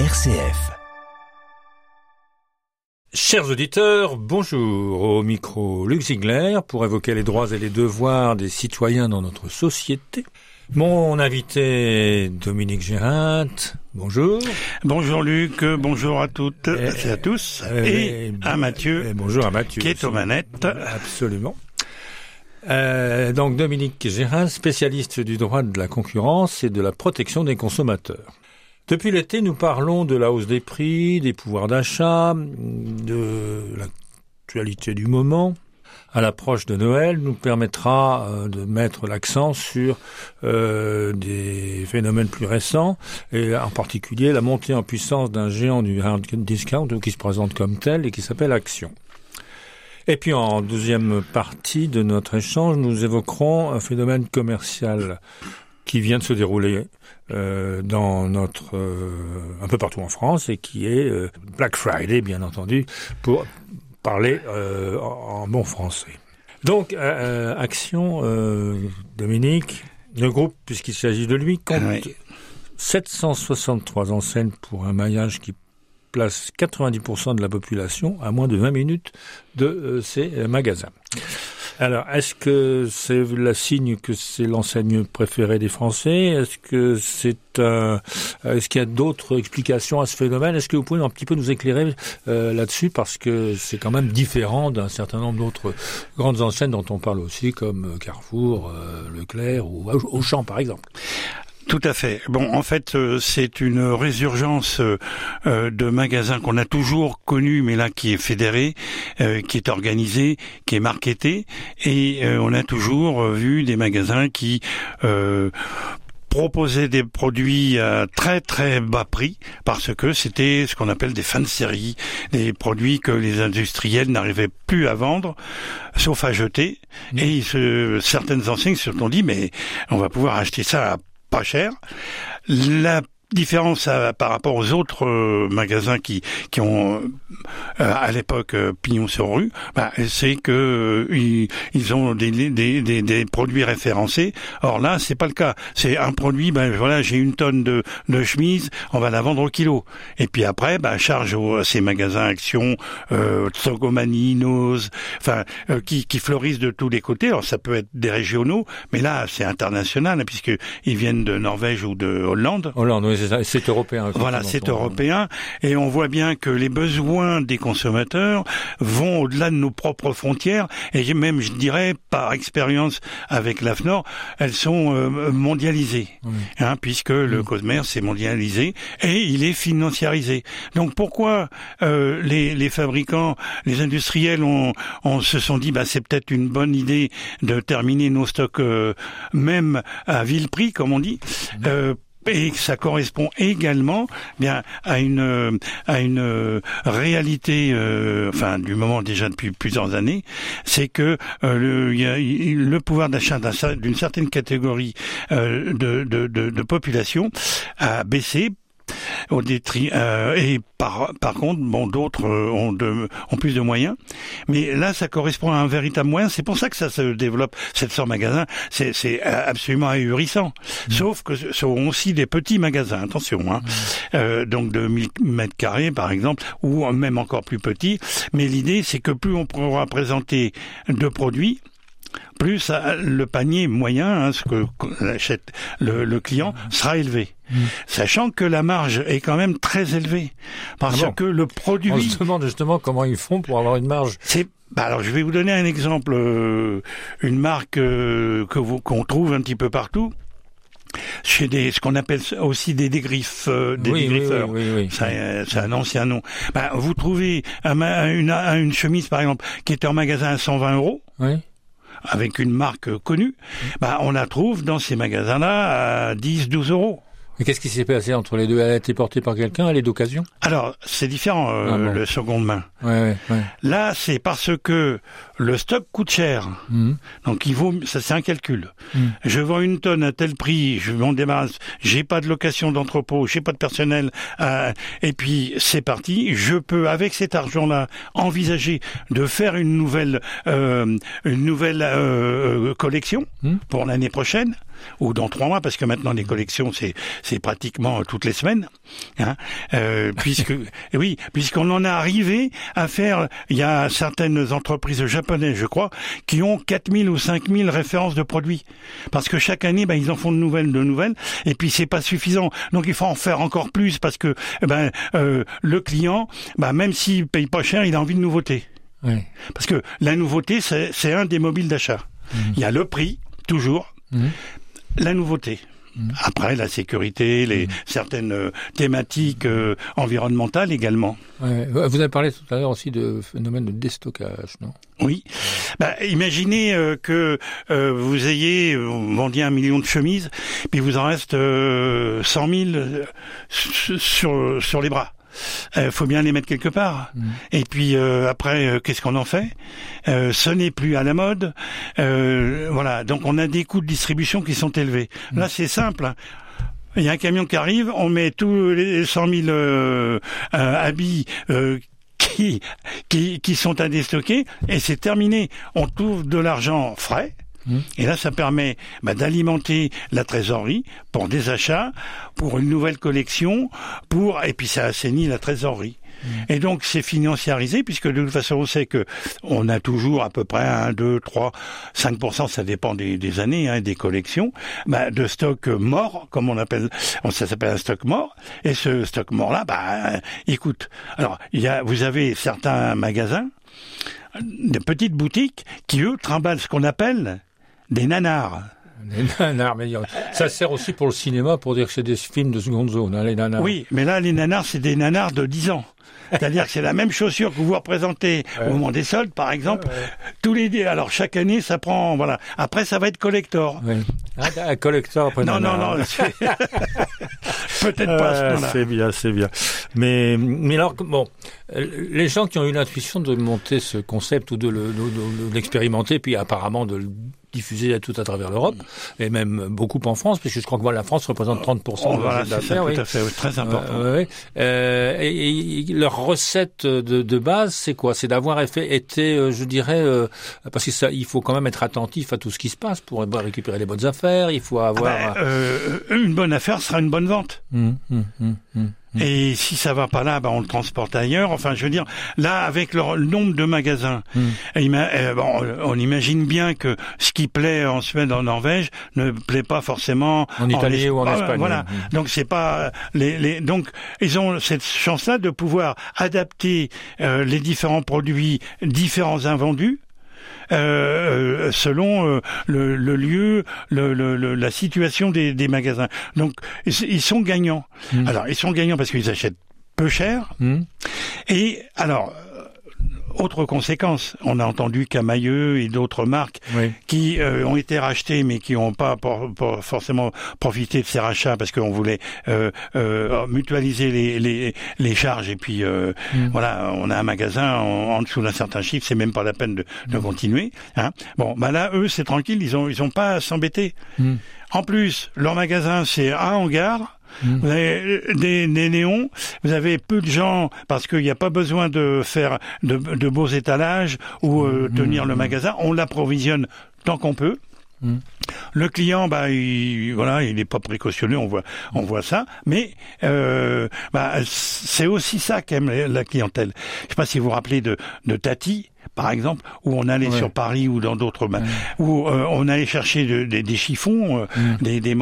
RCF. Chers auditeurs, bonjour. Au micro Luc Ziegler pour évoquer les droits et les devoirs des citoyens dans notre société. Mon invité Dominique Gérin, bonjour. Bonjour Luc, bonjour à toutes et, à tous. Et, à Mathieu. bonjour à Mathieu. Qui est aux manettes. Absolument. Euh, donc Dominique Gérin, spécialiste du droit de la concurrence et de la protection des consommateurs. Depuis l'été, nous parlons de la hausse des prix, des pouvoirs d'achat, de l'actualité du moment. À l'approche de Noël, nous permettra euh, de mettre l'accent sur euh, des phénomènes plus récents, et en particulier la montée en puissance d'un géant du hard discount qui se présente comme tel et qui s'appelle Action. Et puis en deuxième partie de notre échange, nous évoquerons un phénomène commercial qui vient de se dérouler euh, dans notre euh, un peu partout en France et qui est euh, Black Friday bien entendu pour parler en, bon français. Donc Action Dominique, le groupe puisqu'il s'agit de lui compte 763 enseignes pour un maillage qui place 90% de la population à moins de 20 minutes de ces magasins. Alors, est-ce que c'est la signe que c'est l'enseigne préférée des Français? Est-ce que c'est un... est-ce qu'il y a d'autres explications à ce phénomène? Est-ce que vous pouvez un petit peu nous éclairer euh, là-dessus? Parce que c'est quand même différent d'un certain nombre d'autres grandes enseignes dont on parle aussi comme Carrefour, euh, Leclerc ou Auchan par exemple. Tout à fait. Bon, en fait, euh, c'est une résurgence euh, euh, de magasins qu'on a toujours connus, mais là qui est fédéré, qui est organisé, qui est marketé, et on a toujours vu des magasins qui proposaient des produits à très très bas prix parce que c'était ce qu'on appelle des fins de série, des produits que les industriels n'arrivaient plus à vendre, sauf à jeter. Mmh. Et certaines enseignes se sont dit mais on va pouvoir acheter ça à pas cher. La différence par rapport aux autres euh, magasins qui qui ont euh, à l'époque euh, pignon sur rue, bah, c'est que ils, ont des, des, des, des, produits référencés. Or là, c'est pas le cas. C'est un produit, ben voilà, j'ai une tonne de, de chemises, on va la vendre au kilo. Et puis après, ben, charge aux, ces magasins Action, euh, Tsogomani, Nose, enfin qui, qui fleurissent de tous les côtés. Alors ça peut être des régionaux, mais là c'est international puisque ils viennent de Norvège ou de Hollande. Hollande, oui, c'est européen. Voilà, c'est européen. Et on voit bien que les besoins des consommateurs vont au-delà de nos propres frontières. Et même, je dirais, par expérience avec l'AFNOR, elles sont euh, mondialisées. Hein, puisque le commerce est mondialisé et il est financiarisé. Donc pourquoi euh, les, les, fabricants, les industriels ont, on se sont dit, bah, c'est peut-être une bonne idée de terminer nos stocks euh, même à vil prix, comme on dit, euh, et ça correspond également bien à une à une euh, réalité euh, enfin du moment déjà depuis plusieurs années. C'est que euh, le, y a, le pouvoir d'achat d'une certaine catégorie de, de, de, de population a baissé au détri euh, et par par contre bon d'autres euh, ont de, ont plus de moyens mais là ça correspond à un véritable moyen c'est pour ça que ça se développe 700 magasins c'est c'est absolument ahurissant mmh. sauf que ce sont aussi des petits magasins attention hein. Mmh. euh, donc de 1000 mètres carrés par exemple ou même encore plus petits mais l'idée c'est que plus on pourra présenter de produits plus le panier moyen, hein, ce que achète le, client, sera élevé. Mm. Sachant que la marge est quand même très élevée. Parce ah que le produit... On se demande justement comment ils font pour avoir une marge. C'est bah alors je vais vous donner un exemple, euh, une marque euh, que vous qu'on trouve un petit peu partout chez des ce qu'on appelle aussi des dégriffes euh, des dégriffeurs. c'est un ancien nom. Bah, vous trouvez une, une, chemise par exemple qui est en magasin à 120 euros. Oui avec une marque connue, bah, on la trouve dans ces magasins-là à 10, 12 euros. Mais qu'est-ce qui s'est passé entre les deux? Elle a été portée par quelqu'un Elle est d'occasion? Alors, c'est différent, euh, ah le seconde main. Ouais, ouais, Là, c'est parce que le stock coûte cher. Mhm. Donc, il vaut, ça c'est un calcul. Mhm. Je vends une tonne à tel prix, je m'en débarrasse, j'ai pas de location d'entrepôt, j'ai pas de personnel, euh, et puis c'est parti. Je peux, avec cet argent-là, envisager de faire une nouvelle, euh, une nouvelle euh, collection mhm. pour l'année prochaine ou dans trois mois, parce que maintenant les collections c'est c'est pratiquement toutes les semaines, hein, euh, puisque oui, puisqu'on en est arrivé à faire, il y a certaines entreprises japonaises, je crois, qui ont 4000 ou 5000 références de produits, parce que chaque année, ben, ils en font de nouvelles, de nouvelles, et puis c'est pas suffisant, donc il faut en faire encore plus, parce que ben euh, le client, ben, même s'il paye pas cher, il a envie de nouveautés. Oui. Parce que la nouveauté, c'est un des mobiles d'achat. Mmh. Il y a le prix, toujours, mmh la nouveauté. Mm. Après, la sécurité, les mm. certaines euh, thématiques euh, environnementales également. Vous avez parlé tout à l'heure aussi de phénomène de déstockage, non? Oui. Bah, imaginez euh, que vous ayez vendu un million de chemises, puis vous en reste 100 000 sur, sur les bras. Il euh, faut bien les mettre quelque part. Mm. Et puis euh, après, euh, qu'est-ce qu'on en fait? Ce n'est plus à la mode. voilà, donc on a des coûts de distribution qui sont élevés. Mm. Là, c'est simple. Hein. Il y a un camion qui arrive, on met tous les 100 000 habits qui, qui, qui sont à déstocker et c'est terminé. On trouve de l'argent frais Mmh. Et là, ça permet bah, d'alimenter la trésorerie pour des achats, pour une nouvelle collection, pour et puis ça assainit la trésorerie. Mmh. Et donc c'est financiarisé puisque de toute façon on sait que on a toujours à peu près 1, 2, 3, 5%, ça dépend des, des années, hein, des collections, bah, de stock mort, comme on appelle, ça s'appelle un stock mort. Et ce stock mort là, bah, écoute, alors il y a, vous avez certains magasins, des petites boutiques qui eux trimballent ce qu'on appelle des nanars. Des nanars, mais ça sert aussi pour le cinéma pour dire que c'est des films de seconde zone, hein, les nanars. Oui, mais là, les nanars, c'est des nanars de 10 ans. C'est-à-dire que c'est la même chaussure que vous représentez au moment des soldes, par exemple. Tous les alors chaque année, ça prend voilà. Après, ça va être collector. Oui. Ah, collector après. Non, non, non. Peut-être pas. Euh, c'est bien, c'est bien. Mais mais alors bon, les gens qui ont eu l'intuition de monter ce concept ou de l'expérimenter, puis apparemment de le diffusé tout à travers l'Europe, et même beaucoup en France, puisque je crois que voilà, la France représente 30% oh, voilà, d'affaires. Oui. Tout à fait, très important. Euh, euh, et, leur recette de, de base, c'est quoi? C'est d'avoir été, euh, je dirais, euh, parce que ça, il faut quand même être attentif à tout ce qui se passe pour récupérer les bonnes affaires. Il faut avoir ah ben, une bonne affaire sera une bonne vente. Hum, hum, hum, Mm. Et si ça va pas là, bah on le transporte ailleurs. Enfin, je veux dire, là, avec le, nombre de magasins, mm. bon, on imagine bien que ce qui plaît en Suède, en Norvège, ne plaît pas forcément en Italie ou en Espagne. Voilà. Donc c'est pas les, les, donc ils ont cette chance-là de pouvoir adapter euh, les différents produits, différents invendus euh, selon euh, le, lieu, le, la situation des, magasins. Donc ils sont gagnants. Mmh. Alors ils sont gagnants parce qu'ils achètent peu cher. Mmh. Et alors autre conséquence, on a entendu Camailleux et d'autres marques qui euh, ont été rachetées mais qui n'ont pas forcément profité de ces rachats parce qu'on voulait euh, euh, mutualiser les, les, les, charges et puis mm. voilà, on a un magasin en, dessous d'un certain chiffre, c'est même pas la peine de, de mm. continuer. Hein. Bon, bah là, eux, c'est tranquille, ils ont ils ont pas à s'embêter. Mm. En plus, leur magasin, c'est un hangar Mmh. Vous avez des, des, néons, vous avez peu de gens parce qu'il n'y a pas besoin de faire de, de beaux étalages ou euh, mmh. tenir le magasin. On l'approvisionne tant qu'on peut. Le client, bah, il, voilà, il n'est pas précautionneux, on voit, on voit ça. Mais euh, bah, c'est aussi ça qu'aime la clientèle. Je ne sais pas si vous vous rappelez de, de Tati par exemple, où on allait sur Paris ou dans d'autres, où euh, on allait chercher des chiffons, euh, mm. des, des,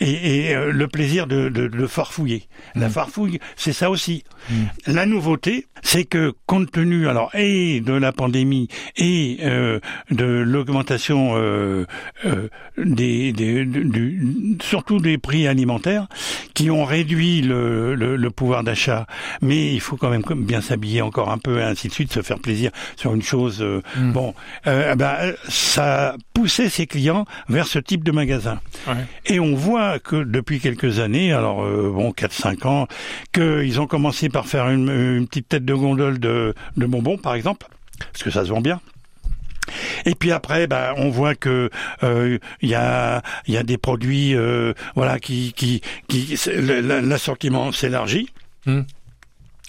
et, euh, le plaisir de, de, de farfouiller. La mm. farfouille, c'est ça aussi. Mm. La nouveauté, c'est que compte tenu alors et de la pandémie et de l'augmentation des, des du, surtout des prix alimentaires, qui ont réduit le, le, le pouvoir d'achat, mais il faut quand même bien s'habiller encore un peu, et ainsi de suite, se faire plaisir sur une chose. Euh, hmm. Bon, euh, eh ben, ça poussait ses clients vers ce type de magasin. Et on voit que depuis quelques années, alors euh, bon, 4-5 ans, qu'ils ont commencé par faire une, une, petite tête de gondole de, de bonbons, par exemple, parce que ça se vend bien. Et puis après, ben, on voit que il y a y a des produits voilà qui qui qui l'assortiment s'élargit. Hmm.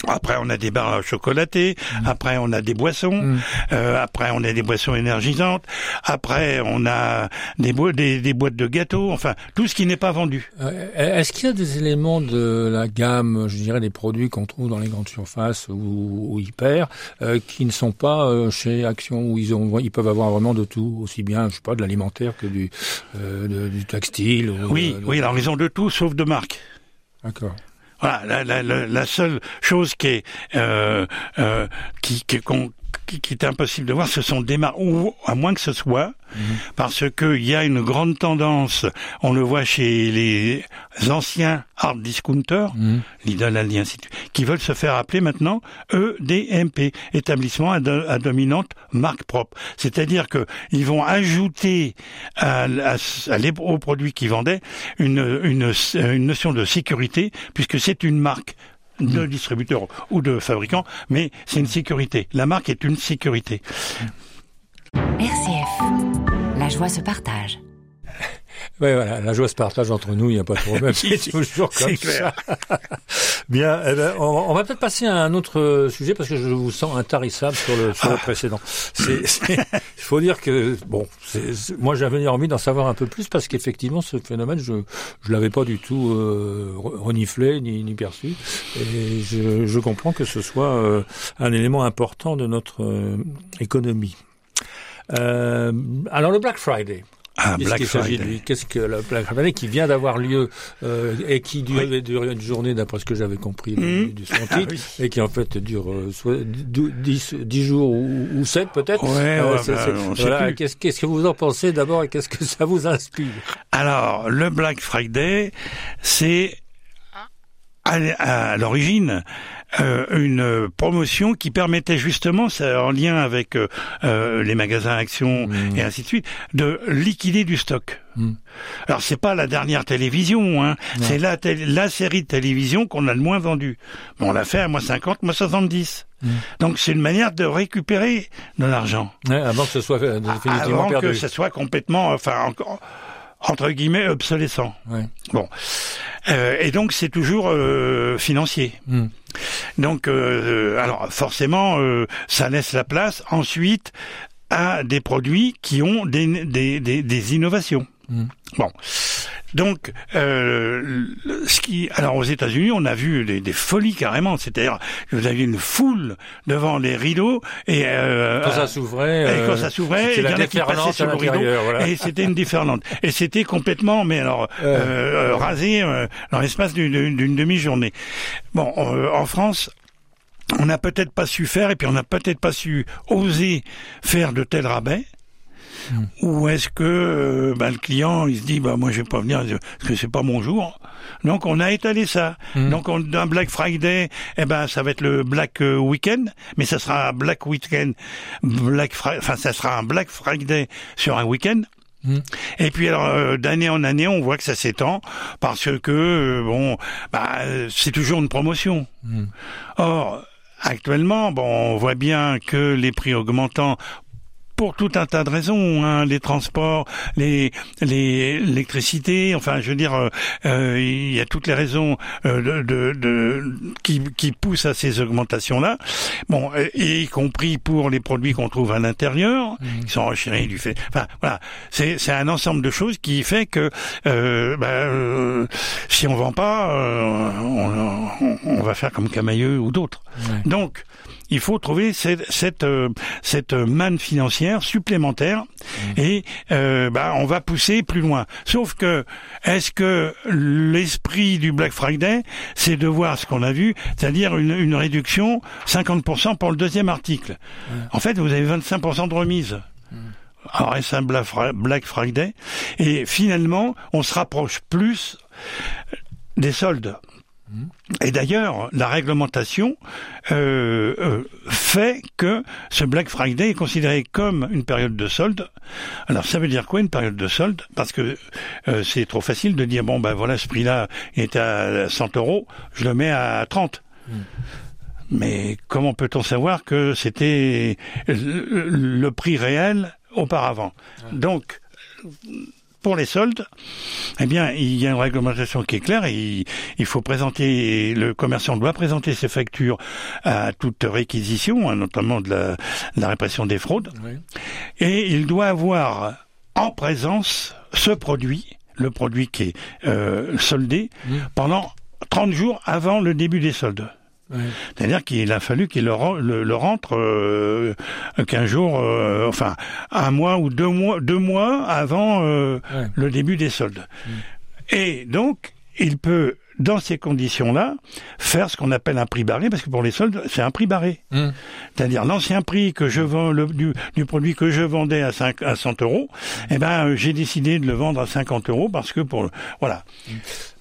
Après, on a des barres chocolatées. Mm. Après, on a des boissons. Euh, après, on a des boissons énergisantes. Après, on a des, bo- des, des boîtes de gâteaux. Enfin, tout ce qui n'est pas vendu. Euh, Est-ce qu'il y a des éléments de la gamme, je dirais, des produits qu'on trouve dans les grandes surfaces ou, ou hyper, euh, qui ne sont pas euh, chez Action, où ils, ont, ils peuvent avoir vraiment de tout, aussi bien, je sais pas, de l'alimentaire que du, euh, de- du textile ou Oui, oui. Alors, ils ont de tout sauf de marque. D'accord. Voilà, la, la, la, seule chose qui est euh, euh, qui, qui, qui, est impossible de voir, ce sont des marques, ou à moins que ce soit, parce que il y a une grande tendance, on le voit chez les anciens hard discounters, Mhm. Lidl, Aldi, ainsi de suite, qui veulent se faire appeler maintenant EDMP, établissement à, à dominante marque propre. C'est-à-dire que ils vont ajouter à, à, à les- aux produits qu'ils vendaient une, une, une notion de sécurité, puisque c'est une marque de distributeur ou de fabricant, mais c'est une sécurité. La marque est une sécurité. RCF. La joie se partage. Oui, voilà, la joie se partage entre nous, il n'y a pas de problème, c'est toujours comme C'est clair. ça. Bien, eh ben, on, on va peut-être passer à un autre euh, sujet parce que je vous sens intarissable sur le, sur le précédent. Il faut dire que bon, c'est- moi j'avais envie d'en savoir un peu plus parce qu'effectivement ce phénomène, je je l'avais pas du tout euh, re- reniflé ni, ni perçu, et je, je comprends que ce soit euh, un élément important de notre euh, économie. Euh, alors le Black Friday. Ah, Qu'est-ce Black qu'il s'agit de Friday. lui Qu'est-ce que le Black Friday qui vient d'avoir lieu euh, et qui dure, Oui. dure une journée d'après ce que j'avais compris du, Mhm. du son Ah titre oui. et qui en fait dure euh, soit 10, 10 jours ou, ou 7 peut-être. Ouais, ouais, c'est- bah, voilà, qu'est-ce, qu'est-ce que vous en pensez d'abord et qu'est-ce que ça vous inspire? Alors, le Black Friday, c'est à, à l'origine euh, une promotion qui permettait justement, en lien avec euh, euh, les magasins Action Mmh. et ainsi de suite, de liquider du stock. Mm. Alors c'est pas la dernière télévision, hein. c'est la, série de télévision qu'on a le moins vendue. Bon, on l'a fait à moins 50, moins 70. Mm. Donc c'est une manière de récupérer de l'argent. Ouais, Avant que ce soit euh, définitivement Avant perdu. que ce soit complètement, enfin, encore, entre guillemets, obsolescent. Ouais. Bon. Euh, et donc c'est toujours euh, financier. Mm. Donc, euh, alors forcément, euh, ça laisse la place ensuite à des produits qui ont des, des, des, des innovations. Mm. Bon, donc euh, ce qui, alors aux États-Unis, on a vu des, des folies carrément. C'est-à-dire, vous aviez une foule devant les rideaux et euh, Quand ça s'ouvrait, et euh, quand ça s'ouvrait, il y en a qui passaient sur le rideau, voilà. et c'était une déferlante. Et c'était complètement, mais alors, Euh. euh, rasé euh, dans l'espace d'une d'une demi-journée. Bon, euh, en France, on n'a peut-être pas su faire, et puis on n'a peut-être pas su oser faire de tels rabais. Ou est-ce que euh, bah, le client il se dit bah moi je vais pas venir parce que c'est pas mon jour. Donc on a étalé ça. Mm. Donc on, un Black Friday, eh ben ça va être le Black euh, Weekend, mais ça sera un Black Weekend, Black Friday, enfin ça sera un Black Friday sur un week-end. Mm. Et puis alors euh, d'année en année, on voit que ça s'étend parce que euh, bon, bah c'est toujours une promotion. Mm. Or actuellement, bon, on voit bien que les prix augmentant pour tout un tas de raisons, hein, les transports, les les l'électricité, enfin je veux dire, euh, euh, il y a toutes les raisons euh, de, de, de- qui, qui poussent à ces augmentations-là. Bon, et, et y compris pour les produits qu'on trouve à l'intérieur, qui sont renchéris du fait. Enfin voilà, c'est c'est un ensemble de choses qui fait que euh, bah, euh, si on vend pas, euh, on, on- on va faire comme Camailleux ou d'autres. Ouais. Donc, il faut trouver cette cette, euh, cette manne financière supplémentaire et euh, bah, on va pousser plus loin. Sauf que est-ce que l'esprit du Black Friday, c'est de voir ce qu'on a vu, c'est-à-dire une, une réduction 50% pour le deuxième article. En fait, vous avez 25% de remise. Alors, est-ce un Black Friday? Et finalement, on se rapproche plus des soldes. Et d'ailleurs, la réglementation euh, euh, fait que ce Black Friday est considéré comme une période de solde. Alors ça veut dire quoi une période de solde? Parce que euh, c'est trop facile de dire bon ben voilà ce prix-là est à 100 euros, je le mets à 30. Mais comment peut-on savoir que c'était le, le prix réel auparavant? Donc pour les soldes, eh bien, il y a une réglementation qui est claire et il, faut présenter, le commerçant doit présenter ses factures à toute réquisition, hein, notamment de la, la, répression des fraudes, et il doit avoir en présence ce produit, le produit qui est euh, soldé, pendant 30 jours avant le début des soldes. C'est-à-dire qu'il a fallu qu'il le, le, rentre euh, 15 jours, euh, enfin un mois ou deux mois, deux mois avant euh, le début des soldes. Mm. Et donc, il peut, dans ces conditions-là, faire ce qu'on appelle un prix barré, parce que pour les soldes, c'est un prix barré. Mm. C'est-à-dire l'ancien prix que je vends le, du, du, produit que je vendais à, 5, à 100 euros, mm. eh ben j'ai décidé de le vendre à 50 euros parce que pour voilà.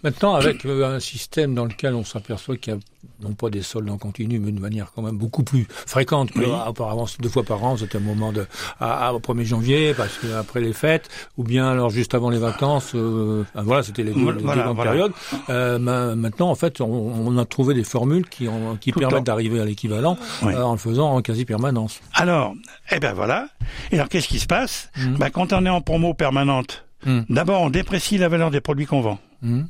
Maintenant, avec un système dans lequel on s'aperçoit qu'il y a non pas des soldes en continu, mais de manière quand même beaucoup plus fréquente que auparavant, deux fois par an, c'était un moment de à, au 1er janvier, parce que après les fêtes, ou bien alors juste avant les vacances, euh, voilà, c'était les deux, grandes périodes. Euh, maintenant, en fait, on, a trouvé des formules qui, qui permettent d'arriver à l'équivalent euh, en le faisant en quasi permanence. Alors, eh ben voilà. Et alors, qu'est-ce qui se passe mmh. ben, Quand on est en promo permanente, mmh. d'abord, on déprécie la valeur des produits qu'on vend. Mmh.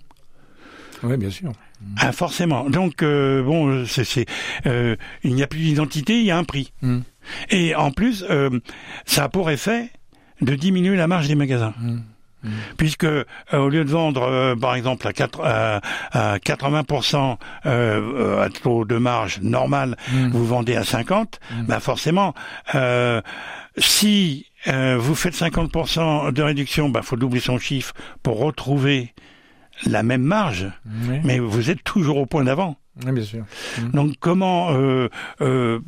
Oui, bien sûr. Ah, forcément. Donc euh, bon, c'est, euh, il n'y a plus d'identité, il y a un prix. Hmm. Et en plus, euh, ça a pour effet de diminuer la marge des magasins. Hmm. Hmm. Puisque au lieu de vendre par exemple à, 4, à, 80% à taux de marge normal, vous vendez à 50, ben forcément, si vous faites 50% de réduction, ben faut doubler son chiffre pour retrouver la même marge, mais vous êtes toujours au point d'avant. bien sûr. Mm. Donc comment euh, euh,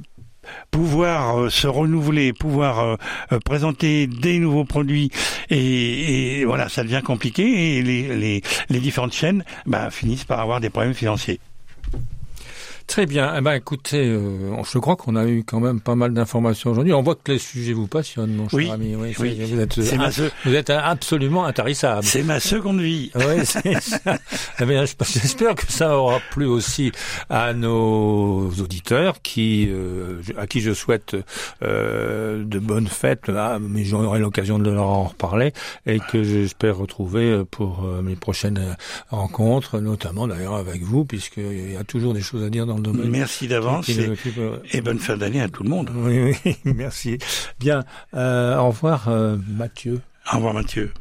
pouvoir euh, se renouveler, pouvoir présenter des nouveaux produits et, voilà, ça devient compliqué et les, les, différentes chaînes bah, finissent par avoir des problèmes financiers. Très bien. Eh ben, écoutez, euh, je crois qu'on a eu quand même pas mal d'informations aujourd'hui. On voit que les sujets vous passionnent, mon cher ami. Oui, Vous, êtes, vous êtes absolument intarissable. C'est ma seconde vie. Oui, c'est ça. Eh j'espère que ça aura plu aussi à nos auditeurs qui, euh, à qui je souhaite euh, de bonnes fêtes, ah, mais j'aurai l'occasion de leur en reparler et que j'espère retrouver pour mes prochaines rencontres, notamment d'ailleurs avec vous, puisqu'il y a toujours des choses à dire dans Merci d'avance et, bonne fin d'année à tout le monde. Oui, oui, merci. Bien, euh, au revoir euh, Mathieu. Au revoir Mathieu.